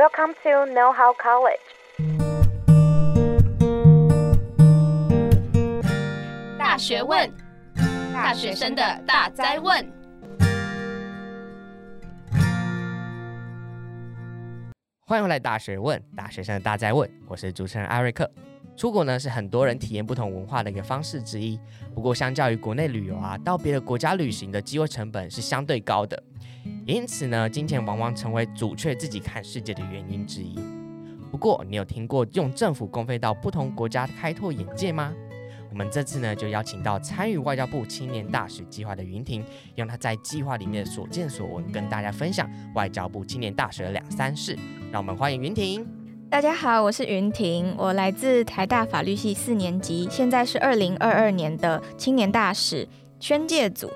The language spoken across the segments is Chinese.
Welcome to Know How College。大学问，大学生的大灾问。欢迎来大学问，大学生的大灾问。我是主持人艾瑞克。出国呢是很多人体验不同文化的一个方式之一。不过，相较于国内旅游啊，到别的国家旅行的机会成本是相对高的。因此呢，金钱往往成为阻却自己看世界的原因之一。不过，你有听过用政府公费到不同国家开拓眼界吗？我们这次呢，就邀请到参与外交部青年大使计划的云婷，用她在计划里面所见所闻，跟大家分享外交部青年大使的两三事。让我们欢迎云婷。大家好，我是云婷，我来自台大法律系四年级，现在是二零二二年的青年大使宣介组。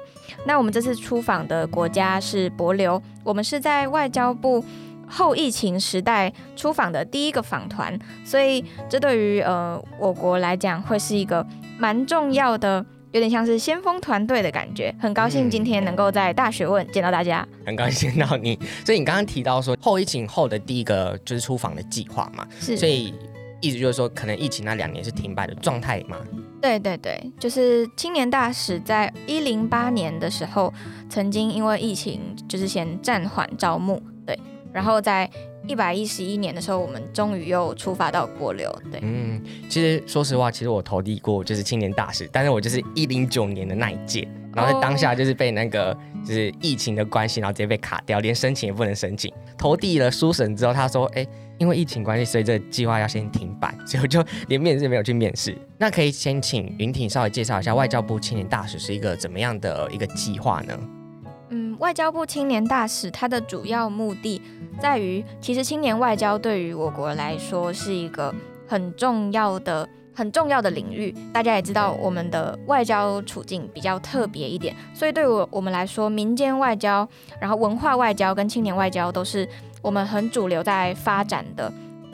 那我们这次出访的国家是帛琉，我们是在外交部后疫情时代出访的第一个访团，所以这对于呃我国来讲会是一个蛮重要的。有点像是先锋团队的感觉，很高兴今天能够在大学问见到大家，嗯、很高兴见到你。所以你刚刚提到说后疫情后的第一个就是出访的计划嘛，是，所以意思就是说可能疫情那两年是停摆的状态嘛？对对对，就是青年大使在一零八年的时候，曾经因为疫情就是先暂缓招募，对，然后在。一百一十一年的时候，我们终于又出发到国流。对，嗯，其实说实话，其实我投递过就是青年大使，但是我就是一零九年的那一届，然后在当下就是被那个就是疫情的关系，然后直接被卡掉，连申请也不能申请。投递了书审之后，他说，哎，因为疫情关系，所以这计划要先停摆，所以我就连面试没有去面试。那可以先请云婷稍微介绍一下外交部青年大使是一个怎么样的一个计划呢？外交部青年大使它的主要目的在于，其实青年外交对于我国来说是一个很重要的、很重要的领域。大家也知道，我们的外交处境比较特别一点，所以对我我们来说，民间外交、然后文化外交跟青年外交都是我们很主流在发展的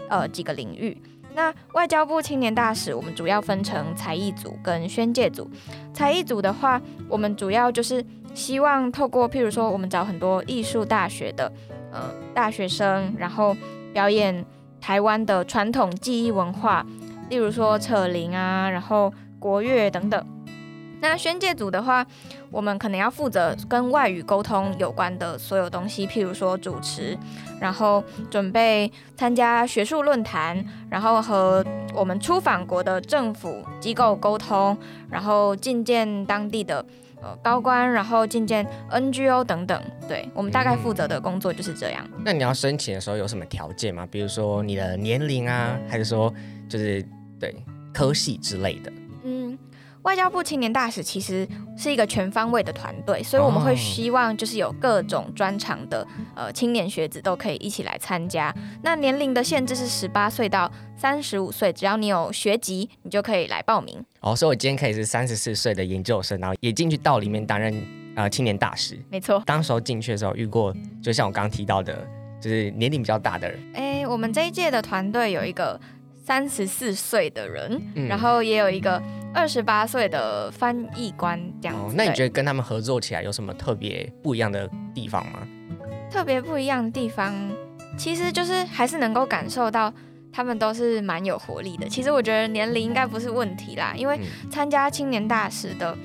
呃几个领域。那外交部青年大使，我们主要分成才艺组跟宣介组。才艺组的话，我们主要就是。希望透过，譬如说，我们找很多艺术大学的，呃，大学生，然后表演台湾的传统技艺文化，例如说扯铃啊，然后国乐等等。那宣介组的话，我们可能要负责跟外语沟通有关的所有东西，譬如说主持，然后准备参加学术论坛，然后和我们出访国的政府机构沟通，然后觐见当地的。呃，高官，然后进见 NGO 等等，对，我们大概负责的工作就是这样。嗯。那你要申请的时候有什么条件吗？比如说你的年龄啊，还是说就是对科系之类的？外交部青年大使其实是一个全方位的团队，所以我们会希望就是有各种专长的呃青年学子都可以一起来参加。那年龄的限制是十八岁到三十五岁，只要你有学籍，你就可以来报名。哦，所以我今天可以是三十四岁的研究生，然后也进去到里面担任呃青年大使。没错，当时候进去的时候遇过，就像我刚刚提到的，就是年龄比较大的人。哎，我们这一届的团队有一个三十四岁的人，嗯，然后也有一个。二十八岁的翻译官这样子。哦，那你觉得跟他们合作起来有什么特别不一样的地方吗？特别不一样的地方，其实就是还是能够感受到他们都是蛮有活力的。其实我觉得年龄应该不是问题啦，因为参加青年大使的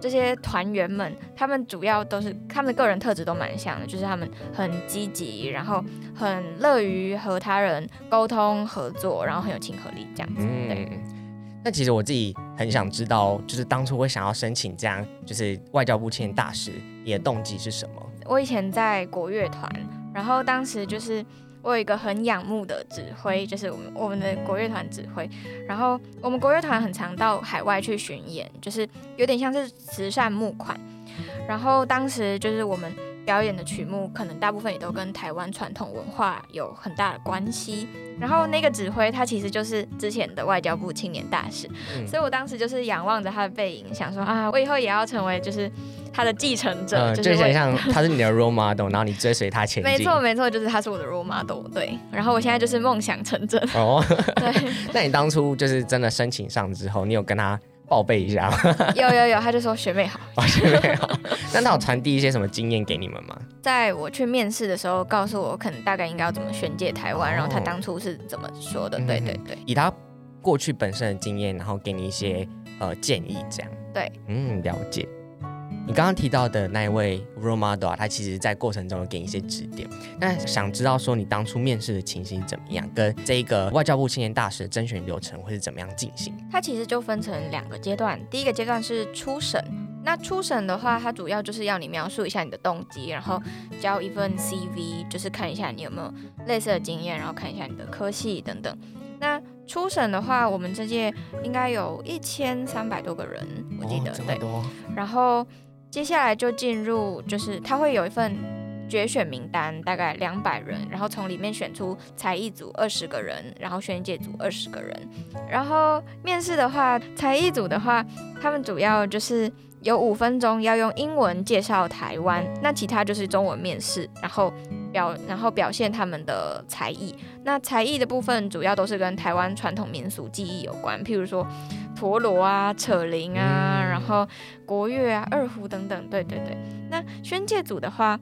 这些团员们，他们主要都是他们的个人特质都蛮像的，就是他们很积极，然后很乐于和他人沟通合作，然后很有亲和力这样子。对。嗯那其实我自己很想知道，就是当初会想要申请这样，就是外交部青年大使，你的动机是什么？我以前在国乐团，然后当时就是我有一个很仰慕的指挥，就是我们我们的国乐团指挥，然后我们国乐团很常到海外去巡演，就是有点像是慈善募款，然后当时就是我们。表演的曲目可能大部分也都跟台湾传统文化有很大的关系。然后那个指挥他其实就是之前的外交部青年大使，嗯、所以我当时就是仰望着他的背影，想说啊，我以后也要成为就是他的继承者，呃、就是想像他是你的 role model，然后你追随他前进。没错没错，就是他是我的 role model。对，然后我现在就是梦想成真。哦，对。那你当初就是真的申请上之后，你有跟他报备一下？有有有，他就说学妹好，哦、学妹好。那他有传递一些什么经验给你们吗？在我去面试的时候，告诉我可能大概应该要怎么宣介台湾，哦、然后他当初是怎么说的？对对对，以他过去本身的经验，然后给你一些呃建议，这样。对，嗯，了解。你刚刚提到的那一位 role model 啊，他其实在过程中有给你一些指点。那想知道说你当初面试的情形怎么样，跟这个外交部青年大使的甄选流程会是怎么样进行？它其实就分成两个阶段，第一个阶段是初审。那初审的话，它主要就是要你描述一下你的动机，然后交一份 CV，就是看一下你有没有类似的经验，然后看一下你的科系等等。那初审的话，我们这届应该有一千三百多个人，我记得。对，然后。接下来就进入，就是他会有一份决选名单，大概两百人，然后从里面选出才艺组二十个人，然后宣介组二十个人。然后面试的话，才艺组的话，他们主要就是有五分钟要用英文介绍台湾，那其他就是中文面试，然后表然后表现他们的才艺。那才艺的部分主要都是跟台湾传统民俗技艺有关，譬如说。陀螺啊，扯铃啊，然后国乐啊，二胡等等，对对对。那宣介组的话，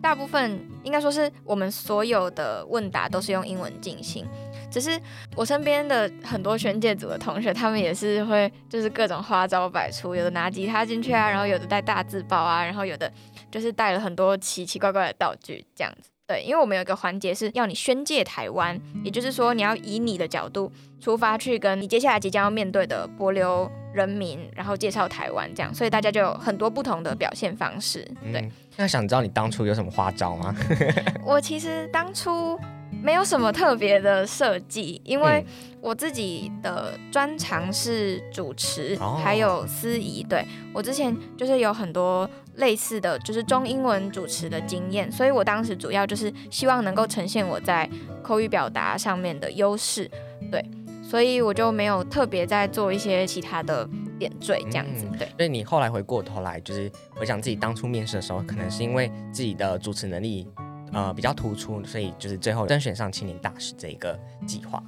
大部分应该说是我们所有的问答都是用英文进行，只是我身边的很多宣介组的同学，他们也是会就是各种花招百出，有的拿吉他进去啊，然后有的带大字报啊，然后有的就是带了很多奇奇怪怪的道具这样子。对，因为我们有一个环节是要你宣介台湾，也就是说你要以你的角度出发去跟你接下来即将要面对的波流人民，然后介绍台湾这样，所以大家就有很多不同的表现方式。对，嗯、那想知道你当初有什么花招吗？我其实当初。没有什么特别的设计，因为我自己的专长是主持，嗯、还有司仪。对，我之前就是有很多类似的就是中英文主持的经验，所以我当时主要就是希望能够呈现我在口语表达上面的优势。对，所以我就没有特别在做一些其他的点缀这样子。对，所以你后来回过头来，就是回想自己当初面试的时候，可能是因为自己的主持能力。呃，比较突出，所以就是最后甄选上青年大使这一个计划。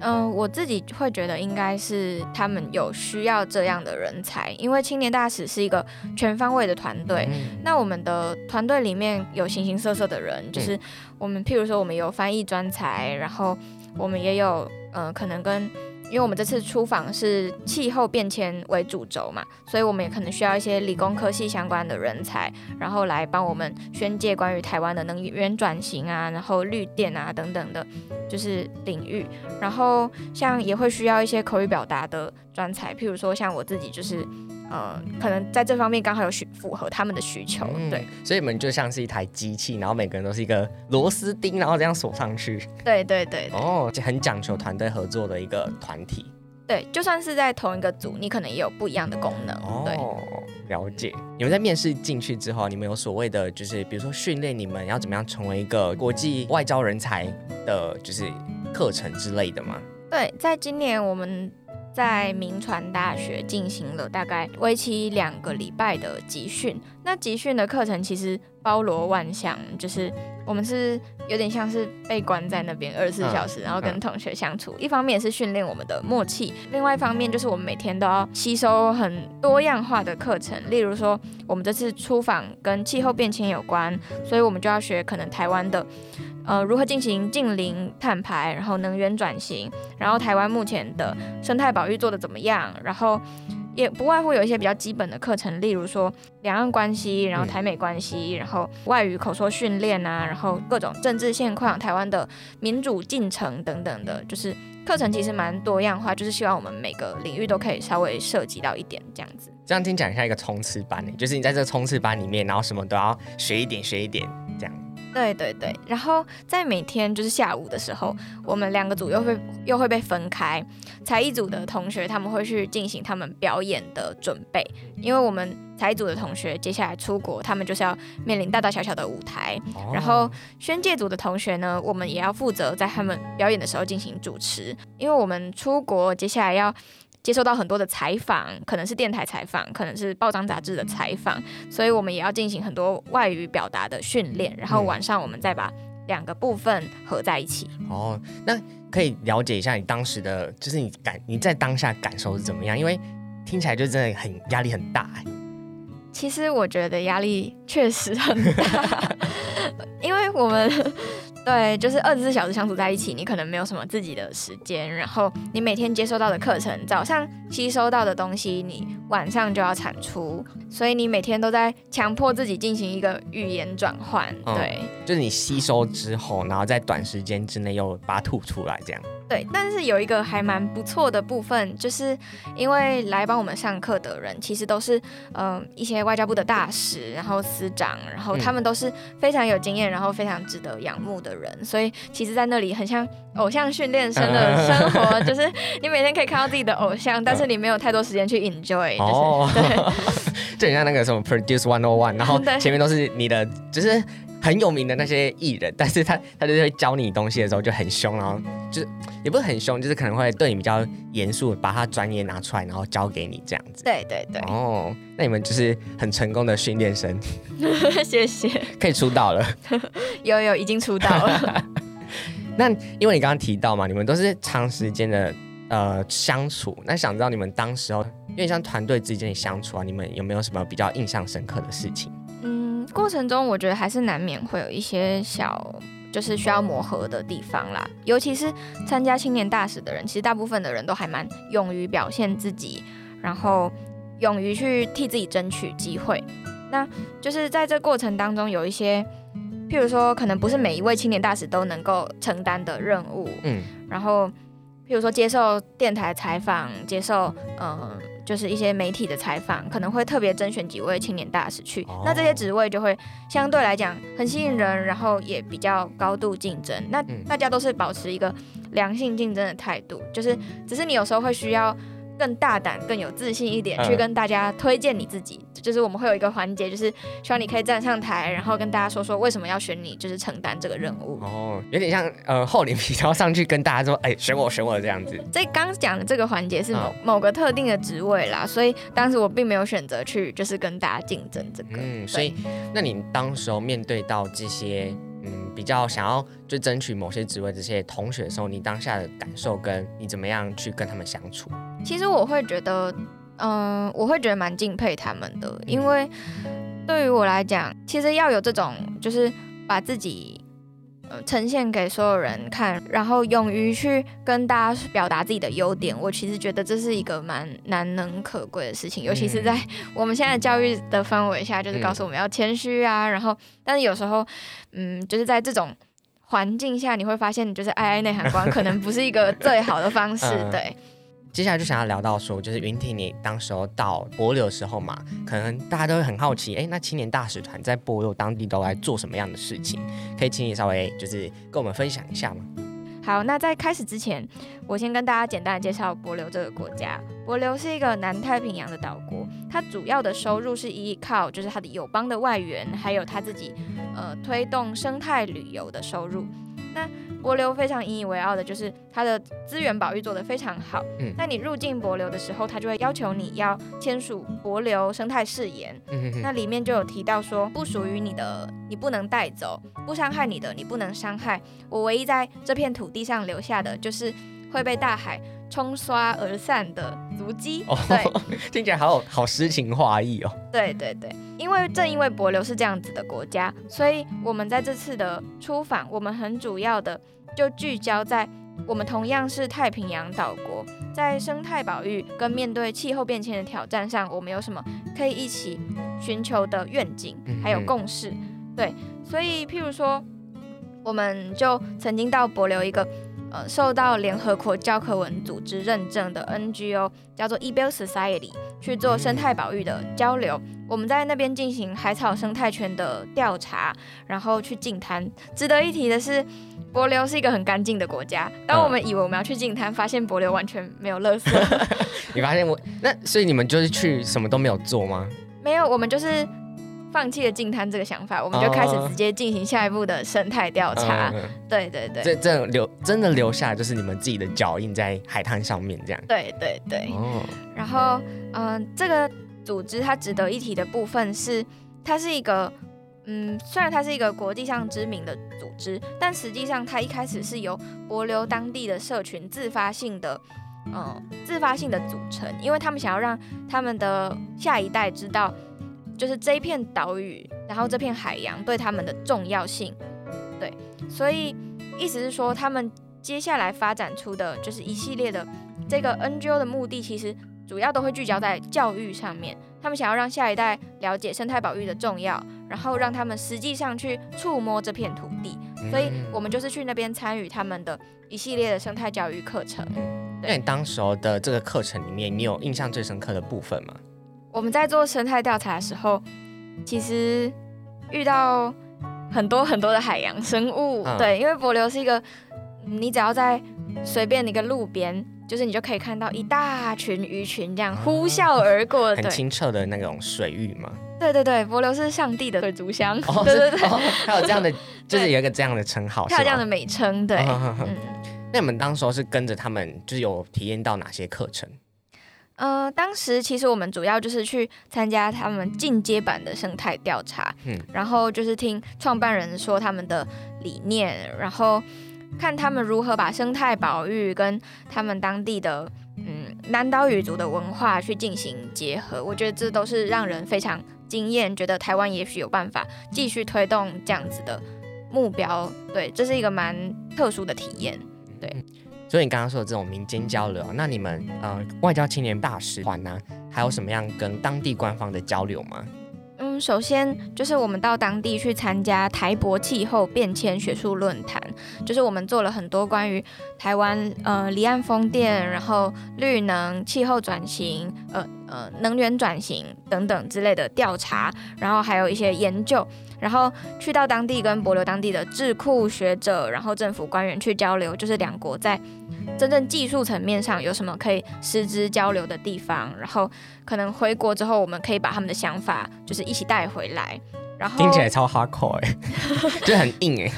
嗯、呃，我自己会觉得应该是他们有需要这样的人才，因为青年大使是一个全方位的团队。嗯、那我们的团队里面有形形色色的人，就是我们譬如说我们有翻译专才，然后我们也有嗯、呃，可能跟。因为我们这次出访是气候变迁为主轴嘛，所以我们也可能需要一些理工科系相关的人才，然后来帮我们宣介关于台湾的能源转型啊，然后绿电啊等等的，就是领域。然后像也会需要一些口语表达的专才，譬如说像我自己就是。呃，可能在这方面刚好有需符合他们的需求，嗯、对，所以你们就像是一台机器，然后每个人都是一个螺丝钉，然后这样锁上去。对对对，对，哦，就很讲求团队合作的一个团体。对，就算是在同一个组，你可能也有不一样的功能。对哦，了解。你们在面试进去之后，你们有所谓的，就是比如说训练你们要怎么样成为一个国际外交人才的，就是课程之类的吗？对，在今年我们。在民传大学进行了大概为期两个礼拜的集训。那集训的课程其实包罗万象，就是我们是有点像是被关在那边二十四小时，然后跟同学相处。一方面是训练我们的默契，另外一方面就是我们每天都要吸收很多样化的课程。例如说，我们这次出访跟气候变迁有关，所以我们就要学可能台湾的。呃，如何进行近零碳排，然后能源转型，然后台湾目前的生态保育做得怎么样？然后也不外乎有一些比较基本的课程，例如说两岸关系，然后台美关系，然后外语口说训练啊，然后各种政治现况、台湾的民主进程等等的，就是课程其实蛮多样化，就是希望我们每个领域都可以稍微涉及到一点这样子。这样听讲像一个冲刺班呢，就是你在这个冲刺班里面，然后什么都要学一点，学一点这样。对对对，然后在每天就是下午的时候，我们两个组又会又会被分开，才艺组的同学他们会去进行他们表演的准备，因为我们才艺组的同学接下来出国，他们就是要面临大大小小的舞台，然后宣介组的同学呢，我们也要负责在他们表演的时候进行主持，因为我们出国接下来要。接受到很多的采访，可能是电台采访，可能是报章杂志的采访，所以我们也要进行很多外语表达的训练，然后晚上我们再把两个部分合在一起。哦、嗯，那可以了解一下你当时的，就是你感你在当下感受是怎么样？因为听起来就真的很压力很大哎。其实我觉得压力确实很大，因为我们。对，就是二十四小时相处在一起，你可能没有什么自己的时间，然后你每天接收到的课程，早上吸收到的东西，你晚上就要产出，所以你每天都在强迫自己进行一个语言转换。对、嗯，就是你吸收之后，然后在短时间之内又把它吐出来，这样。对，但是有一个还蛮不错的部分，就是因为来帮我们上课的人，其实都是嗯、呃、一些外交部的大使，然后司长，然后他们都是非常有经验，然后非常值得仰慕的人，所以其实，在那里很像偶像训练生的 生活，就是你每天可以看到自己的偶像，但是你没有太多时间去 enjoy，就是、哦、对，就很像那个什么 Produce One O One，然后 前面都是你的，就是。很有名的那些艺人，但是他他就会教你东西的时候就很凶，然后就是也不是很凶，就是可能会对你比较严肃，把他专业拿出来，然后教给你这样子。对对对。哦，那你们就是很成功的训练生。谢谢。可以出道了。有有，已经出道了。那因为你刚刚提到嘛，你们都是长时间的呃相处，那想知道你们当时候，因为像团队之间的相处啊，你们有没有什么比较印象深刻的事情？过程中，我觉得还是难免会有一些小，就是需要磨合的地方啦。尤其是参加青年大使的人，其实大部分的人都还蛮勇于表现自己，然后勇于去替自己争取机会。那就是在这过程当中，有一些，譬如说，可能不是每一位青年大使都能够承担的任务，嗯，然后譬如说接受电台采访，接受，嗯。就是一些媒体的采访，可能会特别甄选几位青年大使去，哦、那这些职位就会相对来讲很吸引人，然后也比较高度竞争。那大家都是保持一个良性竞争的态度，就是只是你有时候会需要。更大胆、更有自信一点，去跟大家推荐你自己。嗯、就是我们会有一个环节，就是希望你可以站上台，然后跟大家说说为什么要选你，就是承担这个任务。哦，有点像呃厚脸皮，然后上去跟大家说，哎，选我，选我这样子。这刚讲的这个环节是某、嗯、某个特定的职位啦，所以当时我并没有选择去，就是跟大家竞争这个。嗯，所以那你当时候面对到这些。嗯，比较想要就争取某些职位这些同学的时候，你当下的感受跟你怎么样去跟他们相处？其实我会觉得，嗯、呃，我会觉得蛮敬佩他们的，因为对于我来讲，其实要有这种就是把自己。呈现给所有人看，然后勇于去跟大家表达自己的优点，我其实觉得这是一个蛮难能可贵的事情，尤其是在我们现在教育的氛围下，就是告诉我们要谦虚啊，然后，但是有时候，嗯，就是在这种环境下，你会发现，就是爱爱内涵光 可能不是一个最好的方式，对。接下来就想要聊到说，就是云婷，你当时候到帛琉的时候嘛，可能大家都会很好奇，哎，那青年大使团在帛琉当地都来做什么样的事情？可以请你稍微就是跟我们分享一下吗？好，那在开始之前，我先跟大家简单介绍帛琉这个国家。帛琉是一个南太平洋的岛国，它主要的收入是依靠就是它的友邦的外援，还有它自己呃推动生态旅游的收入。那帛琉非常引以为傲的就是它的资源保育做得非常好。嗯，那你入境柏流的时候，他就会要求你要签署柏流生态誓言。嗯哼哼，那里面就有提到说，不属于你的你不能带走，不伤害你的你不能伤害。我唯一在这片土地上留下的就是会被大海冲刷而散的足迹。哦，对，听起来好好诗情画意哦。对对对，因为正因为帛琉是这样子的国家，所以我们在这次的出访，我们很主要的。就聚焦在我们同样是太平洋岛国，在生态保育跟面对气候变迁的挑战上，我们有什么可以一起寻求的愿景，还有共识？对，所以譬如说，我们就曾经到帛琉一个呃受到联合国教科文组织认证的 NGO，叫做 eBill Society，去做生态保育的交流。我们在那边进行海草生态圈的调查，然后去净滩。值得一提的是，帛琉是一个很干净的国家。当我们以为我们要去净滩，发现帛琉完全没有垃圾。你发现我那，所以你们就是去什么都没有做吗？没有，我们就是放弃了净滩这个想法，我们就开始直接进行下一步的生态调查。哦、对对对，这这留真的留下就是你们自己的脚印在海滩上面，这样。对对对。哦。然后，嗯、呃，这个。组织它值得一提的部分是，它是一个，嗯，虽然它是一个国际上知名的组织，但实际上它一开始是由帛琉当地的社群自发性的嗯自发性的组成，因为他们想要让他们的下一代知道，就是这一片岛屿，然后这片海洋对他们的重要性。对，所以意思是说，他们接下来发展出的就是一系列的这个 NGO 的目的，其实主要都会聚焦在教育上面。他们想要让下一代了解生态保育的重要，然后让他们实际上去触摸这片土地。所以我们就是去那边参与他们的一系列的生态教育课程。那你当时候的这个课程里面，你有印象最深刻的部分吗？我们在做生态调查的时候，其实遇到很多很多的海洋生物。嗯、对，因为帛琉是一个，你只要在随便一个路边。就是你就可以看到一大群鱼群这样呼啸而过，哦、很清澈的那种水域嘛？对对对，帛琉是上帝的水族箱，哦、对对对，还、哦、有这样的，就是有一个这样的称号，它有这样的美称，对。那你们当时候是跟着他们，就是有体验到哪些课程？呃，当时其实我们主要就是去参加他们进阶版的生态调查，嗯，然后就是听创办人说他们的理念，然后。看他们如何把生态保育跟他们当地的嗯南岛语族的文化去进行结合，我觉得这都是让人非常惊艳，觉得台湾也许有办法继续推动这样子的目标。对，这是一个蛮特殊的体验。对，所以你刚刚说的这种民间交流，那你们呃外交青年大使团呢，还有什么样跟当地官方的交流吗？嗯，首先就是我们到当地去参加台博气候变迁学术论坛，就是我们做了很多关于台湾呃离岸风电，然后绿能、气候转型、呃呃能源转型等等之类的调查，然后还有一些研究，然后去到当地跟博流当地的智库学者，然后政府官员去交流，就是两国在真正技术层面上有什么可以实质交流的地方，然后可能回国之后，我们可以把他们的想法就是一起带回来。然后听起来超 hardcore 哎，就很硬哎。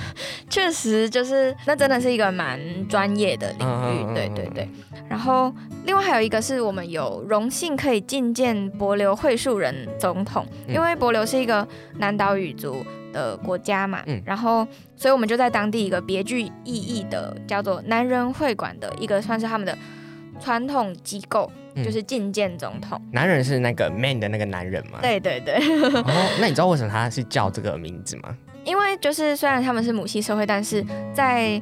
确实，就是那真的是一个蛮专业的领域，对对对。然后另外还有一个是我们有荣幸可以觐见帛琉会树人总统，因为帛琉是一个南岛语族的国家嘛，嗯，然后所以我们就在当地一个别具意义的叫做南人会馆的一个算是他们的传统机构。就是觐见总统，男人是那个 man 的那个男人吗？对对对。哦，那你知道为什么他是叫这个名字吗？因为就是虽然他们是母系社会，但是在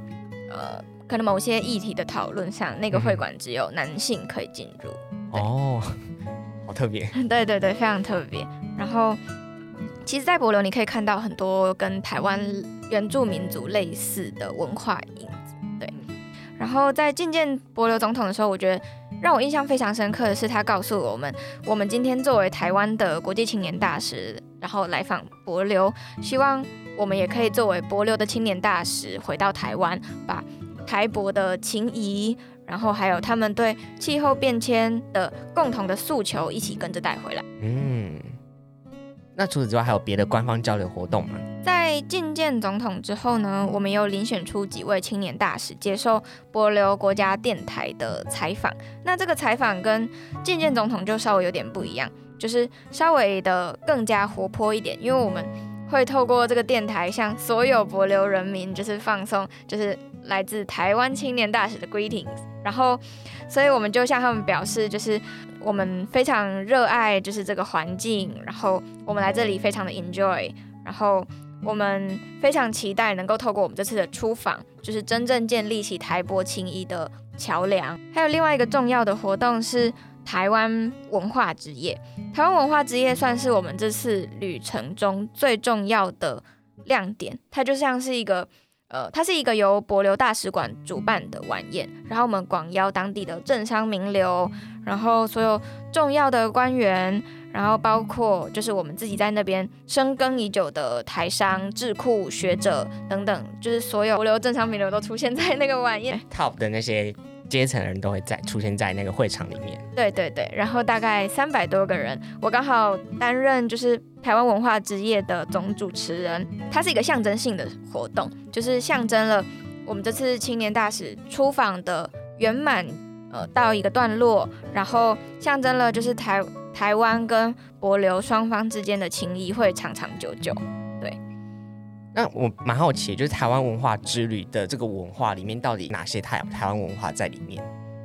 呃可能某些议题的讨论上，那个会馆只有男性可以进入。哦，好特别。对对对，非常特别。然后，其实，在帛琉你可以看到很多跟台湾原住民族类似的文化影。然后在觐见帛琉总统的时候，我觉得。让我印象非常深刻的是，他告诉我们，我们今天作为台湾的国际青年大使，然后来访帛琉，希望我们也可以作为帛琉的青年大使回到台湾，把台帛的情谊，然后还有他们对气候变迁的共同的诉求，一起跟着带回来。嗯，那除此之外，还有别的官方交流活动吗？觐见总统之后呢，我们又遴选出几位青年大使接受帛琉国家电台的采访。那这个采访跟觐见总统就稍微有点不一样，就是稍微的更加活泼一点，因为我们会透过这个电台向所有帛琉人民就是放松，就是来自台湾青年大使的 greetings。然后，所以我们就向他们表示，就是我们非常热爱就是这个环境，然后我们来这里非常的 enjoy，然后。我们非常期待能够透过我们这次的出访，就是真正建立起台帛情谊的桥梁。还有另外一个重要的活动是台湾文化之夜。台湾文化之夜算是我们这次旅程中最重要的亮点。它就像是一个，呃，它是一个由帛琉大使馆主办的晚宴，然后我们广邀当地的政商名流，然后所有重要的官员。然后包括就是我们自己在那边深耕已久的台商、智库学者等等，就是所有帛琉政商名流都出现在那个晚宴，top 的那些阶层的人都会在出现在那个会场里面。对对对，然后大概三百多个人，我刚好担任就是台湾文化之夜的总主持人。它是一个象征性的活动，就是象征了我们这次青年大使出访的圆满，呃，到一个段落，然后象征了就是台。台湾跟博流双方之间的情谊会长长久久。对，那我蛮好奇，就是台湾文化之旅的这个文化里面，到底哪些台台湾文化在里面？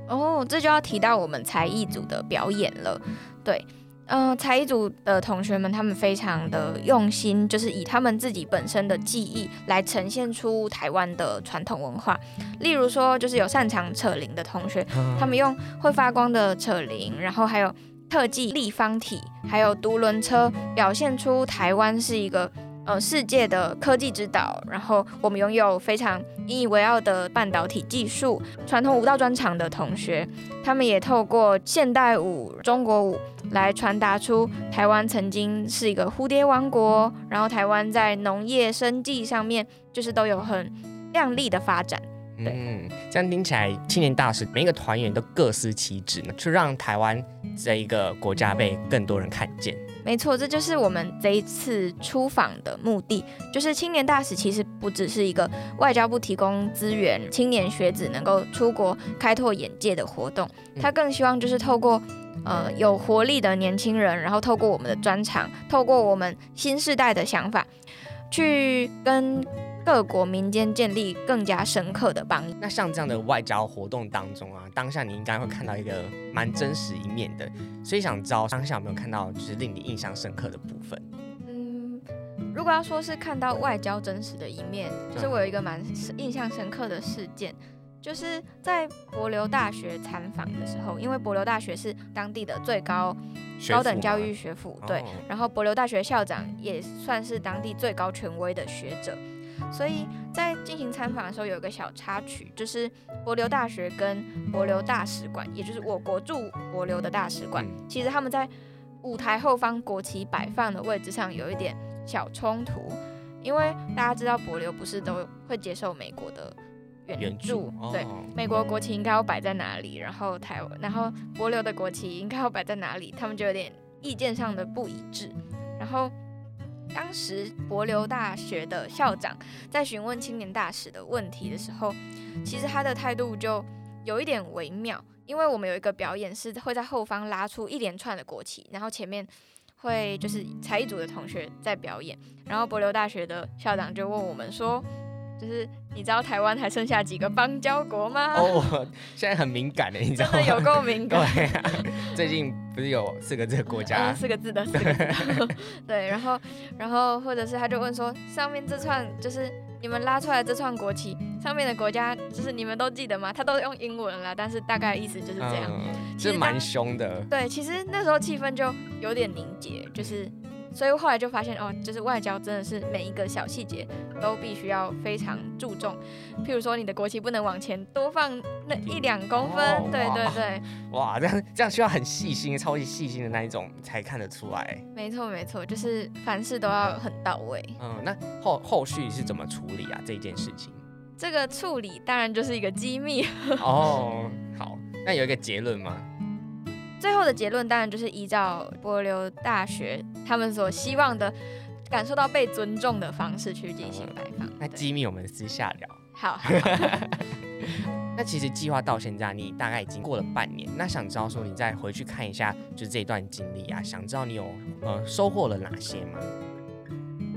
哦，这就要提到我们才艺组的表演了。对，嗯、呃，才艺组的同学们他们非常的用心，就是以他们自己本身的技艺来呈现出台湾的传统文化。例如说，就是有擅长扯铃的同学，他们用会发光的扯铃，然后还有特技立方体，还有独轮车，表现出台湾是一个。呃，世界的科技之岛，然后我们拥有非常引以为傲的半导体技术。传统舞蹈专场的同学，他们也透过现代舞、中国舞来传达出台湾曾经是一个蝴蝶王国，然后台湾在农业生计上面就是都有很亮丽的发展。对，嗯，这样听起来，青年大使每一个团员都各司其职呢，去让台湾这一个国家被更多人看见。没错，这就是我们这一次出访的目的。就是青年大使其实不只是一个外交部提供资源，青年学子能够出国开拓眼界的活动。他更希望就是透过呃有活力的年轻人，然后透过我们的专长，透过我们新时代的想法，去跟。各国民间建立更加深刻的邦谊。那像这样的外交活动当中啊，当下你应该会看到一个蛮真实一面的，所以想知道当下有没有看到就是令你印象深刻的部分？嗯，如果要说是看到外交真实的一面，就是我有一个蛮印象深刻的事件，就是在柏流大学参访的时候，因为柏流大学是当地的最高高等教育学府，对，然后柏流大学校长也算是当地最高权威的学者。所以在进行参访的时候，有一个小插曲，就是帛琉大学跟帛琉大使馆，也就是我国驻帛琉的大使馆，其实他们在舞台后方国旗摆放的位置上有一点小冲突，因为大家知道帛琉不是都会接受美国的援助，对，美国国旗应该要摆在哪里，然后台湾，然后帛琉的国旗应该要摆在哪里，他们就有点意见上的不一致，然后。当时柏流大学的校长在询问青年大使的问题的时候，其实他的态度就有一点微妙，因为我们有一个表演是会在后方拉出一连串的国旗，然后前面会就是才艺组的同学在表演，然后柏流大学的校长就问我们说。就是你知道台湾还剩下几个邦交国吗？哦，现在很敏感的，你知道吗？真的有够敏感。对啊，最近不是有四个字的国家？嗯，四个字的，四个字的。对，然后，然后或者是他就问说，上面这串就是你们拉出来这串国旗，上面的国家就是你们都记得吗？他都用英文啦，但是大概意思就是这样。嗯，其实蛮凶的。对，其实那时候气氛就有点凝结，就是。所以后来就发现哦，就是外交真的是每一个小细节都必须要非常注重。譬如说，你的国旗不能往前多放那一两公分，哦、对对对。哇，这样这样需要很细心、超级细心的那一种才看得出来。没错没错，就是凡事都要很到位。嗯，那后后续是怎么处理啊？这件事情？这个处理当然就是一个机密。哦，好，那有一个结论吗？最后的结论当然就是依照帛琉大学他们所希望的，感受到被尊重的方式去进行摆放。那机密我们私下聊。好。那其实计划到现在，你大概已经过了半年。那想知道说，你再回去看一下，就是这段经历啊，想知道你有呃收获了哪些吗？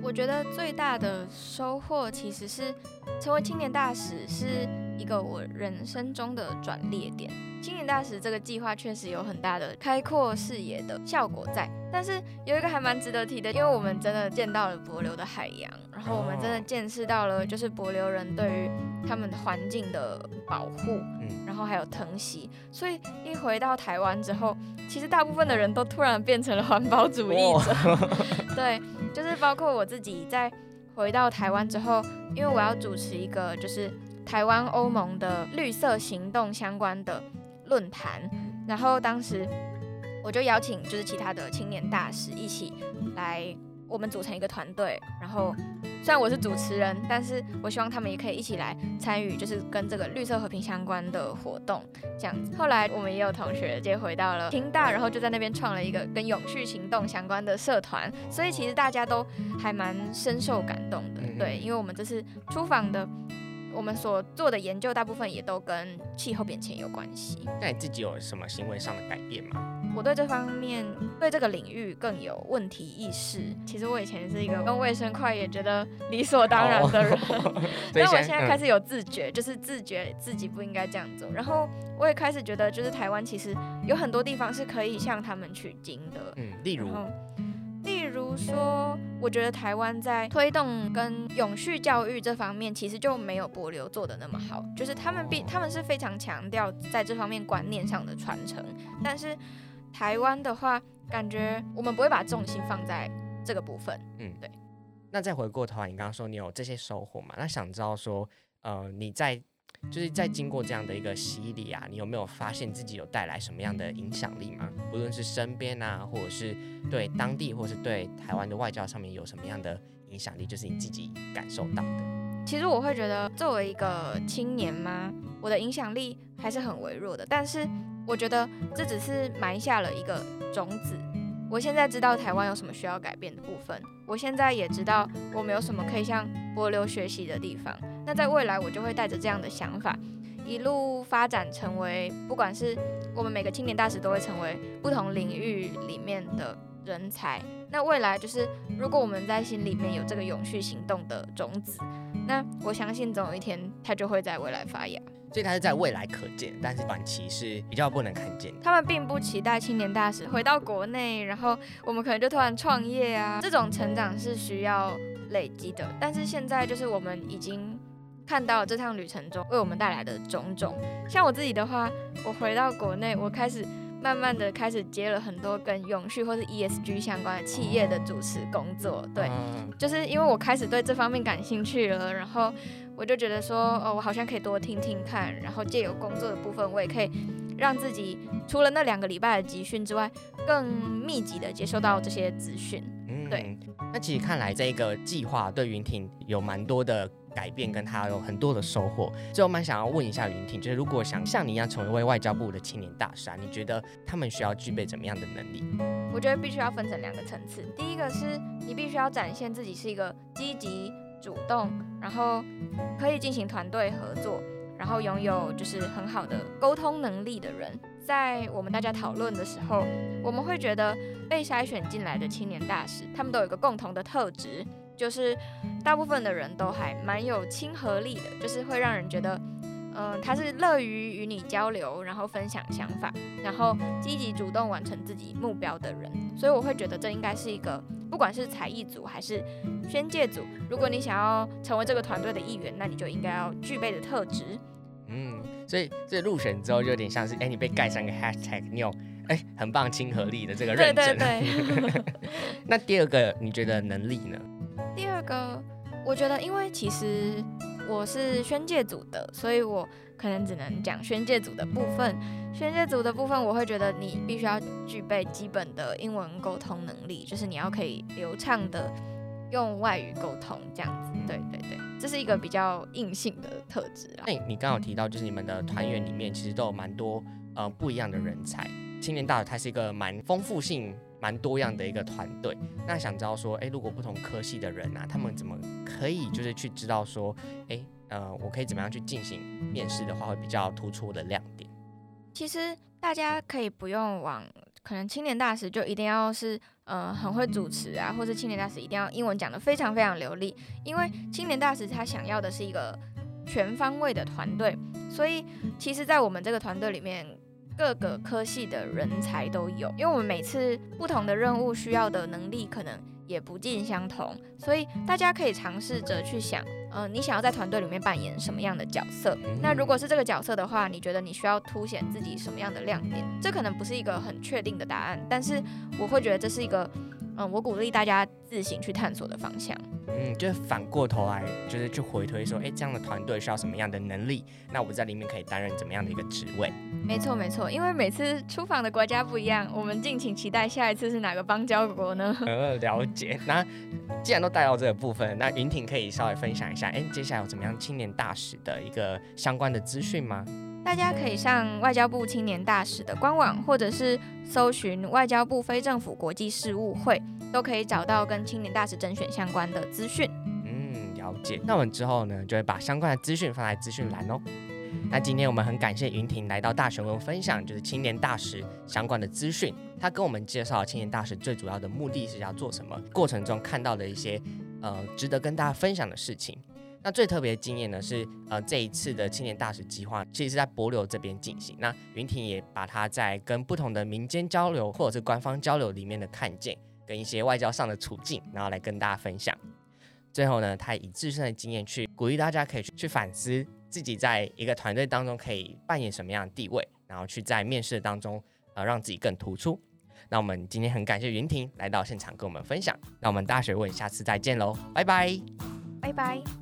我觉得最大的收获其实是成为青年大使是一个我人生中的转捩点。青年大使这个计划确实有很大的开阔视野的效果在，但是有一个还蛮值得提的，因为我们真的见到了帛流的海洋，然后我们真的见识到了就是帛流人对于他们环境的保护，嗯然后还有疼惜，所以一回到台湾之后，其实大部分的人都突然变成了环保主义者，对。就是包括我自己在回到台湾之后，因为我要主持一个就是台湾欧盟的绿色行动相关的论坛，然后当时我就邀请就是其他的青年大使一起来。我们组成一个团队，然后虽然我是主持人，但是我希望他们也可以一起来参与，就是跟这个绿色和平相关的活动这样子。后来我们也有同学接回到了清大，然后就在那边创了一个跟永续行动相关的社团，所以其实大家都还蛮深受感动的。对，因为我们这次出访的，我们所做的研究大部分也都跟气候变迁有关系。那你自己有什么行为上的改变吗？我对这方面对这个领域更有问题意识。其实我以前是一个跟卫生快也觉得理所当然的人，哦、但我现在开始有自觉，嗯、就是自觉自己不应该这样做。然后我也开始觉得，就是台湾其实有很多地方是可以向他们取经的。嗯，例如。例如说，我觉得台湾在推动跟永续教育这方面，其实就没有帛琉做的那么好。就是他们必他们是非常强调在这方面观念上的传承，但是台湾的话，感觉我们不会把重心放在这个部分。嗯，对。那再回过头来，你刚刚说你有这些收获嘛？那想知道说，呃，你在。就是在经过这样的一个洗礼啊，你有没有发现自己有带来什么样的影响力吗？不论是身边啊，或者是对当地，或者是对台湾的外交上面有什么样的影响力，就是你自己感受到的。其实我会觉得，作为一个青年嘛，我的影响力还是很微弱的。但是我觉得这只是埋下了一个种子。我现在知道台湾有什么需要改变的部分，我现在也知道我们有什么可以向波流学习的地方。那在未来，我就会带着这样的想法，一路发展成为，不管是我们每个青年大使都会成为不同领域里面的人才。那未来就是，如果我们在心里面有这个永续行动的种子，那我相信总有一天它就会在未来发芽。所以它是在未来可见，但是短期是比较不能看见。他们并不期待青年大使回到国内，然后我们可能就突然创业啊。这种成长是需要累积的。但是现在就是我们已经看到这趟旅程中为我们带来的种种。像我自己的话，我回到国内，我开始慢慢的开始接了很多跟永续或是 ESG 相关的企业的主持工作。对，就是因为我开始对这方面感兴趣了，然后。我就觉得说，哦，我好像可以多听听看，然后借由工作的部分，我也可以让自己除了那两个礼拜的集训之外，更密集的接受到这些资讯。嗯，对。那其实看来这个计划对云婷有蛮多的改变，跟她有很多的收获。所以我蛮想要问一下云婷，就是如果想像你一样成为一位外交部的青年大使，你觉得他们需要具备怎么样的能力？我觉得必须要分成两个层次。第一个是你必须要展现自己是一个积极。主动，然后可以进行团队合作，然后拥有就是很好的沟通能力的人，在我们大家讨论的时候，我们会觉得被筛选进来的青年大使，他们都有一个共同的特质，就是大部分的人都还蛮有亲和力的，就是会让人觉得。嗯，他是乐于与你交流，然后分享想法，然后积极主动完成自己目标的人，所以我会觉得这应该是一个，不管是才艺组还是宣介组，如果你想要成为这个团队的一员，那你就应该要具备的特质。嗯，所以这入选之后就有点像是，哎，你被盖上个 hashtag，你有哎很棒亲和力的这个认证。对对对。那第二个你觉得能力呢？第二个，我觉得因为其实。我是宣介组的，所以我可能只能讲宣介组的部分。宣介组的部分，我会觉得你必须要具备基本的英文沟通能力，就是你要可以流畅的用外语沟通这样子。对对对，这是一个比较硬性的特质啊。那你刚刚有提到，就是你们的团员里面其实都有蛮多呃不一样的人才。青年大使它是一个蛮丰富性。蛮多样的一个团队，那想知道说，诶，如果不同科系的人啊，他们怎么可以就是去知道说，诶，呃，我可以怎么样去进行面试的话，会比较突出的亮点？其实大家可以不用往，可能青年大使就一定要是，呃，很会主持啊，或是青年大使一定要英文讲得非常非常流利，因为青年大使他想要的是一个全方位的团队，所以其实，在我们这个团队里面。各个科系的人才都有，因为我们每次不同的任务需要的能力可能也不尽相同，所以大家可以尝试着去想，嗯、呃，你想要在团队里面扮演什么样的角色？那如果是这个角色的话，你觉得你需要凸显自己什么样的亮点？这可能不是一个很确定的答案，但是我会觉得这是一个。嗯，我鼓励大家自行去探索的方向。嗯，就是反过头来，就是去回推说，哎，这样的团队需要什么样的能力？那我在里面可以担任怎么样的一个职位？没错，没错，因为每次出访的国家不一样，我们敬请期待下一次是哪个邦交国呢？呃，了解。那既然都带到这个部分，那云婷可以稍微分享一下，哎，接下来有怎么样青年大使的一个相关的资讯吗？大家可以上外交部青年大使的官网，或者是搜寻外交部非政府国际事务会，都可以找到跟青年大使甄选相关的资讯。嗯，了解。那我们之后呢，就会把相关的资讯放在资讯栏哦。那今天我们很感谢云婷来到大学问分享，就是青年大使相关的资讯。他跟我们介绍青年大使最主要的目的是要做什么，过程中看到的一些呃值得跟大家分享的事情。那最特别的经验呢是呃这一次的青年大使计划，其实是在帛琉这边进行。那云婷也把他在跟不同的民间交流或者是官方交流里面的看见，跟一些外交上的处境，然后来跟大家分享。最后呢，他以自身的经验去鼓励大家，可以去反思自己在一个团队当中可以扮演什么样的地位，然后去在面试当中呃让自己更突出。那我们今天很感谢云婷来到现场跟我们分享。那我们大学问下次再见喽，拜拜，拜拜。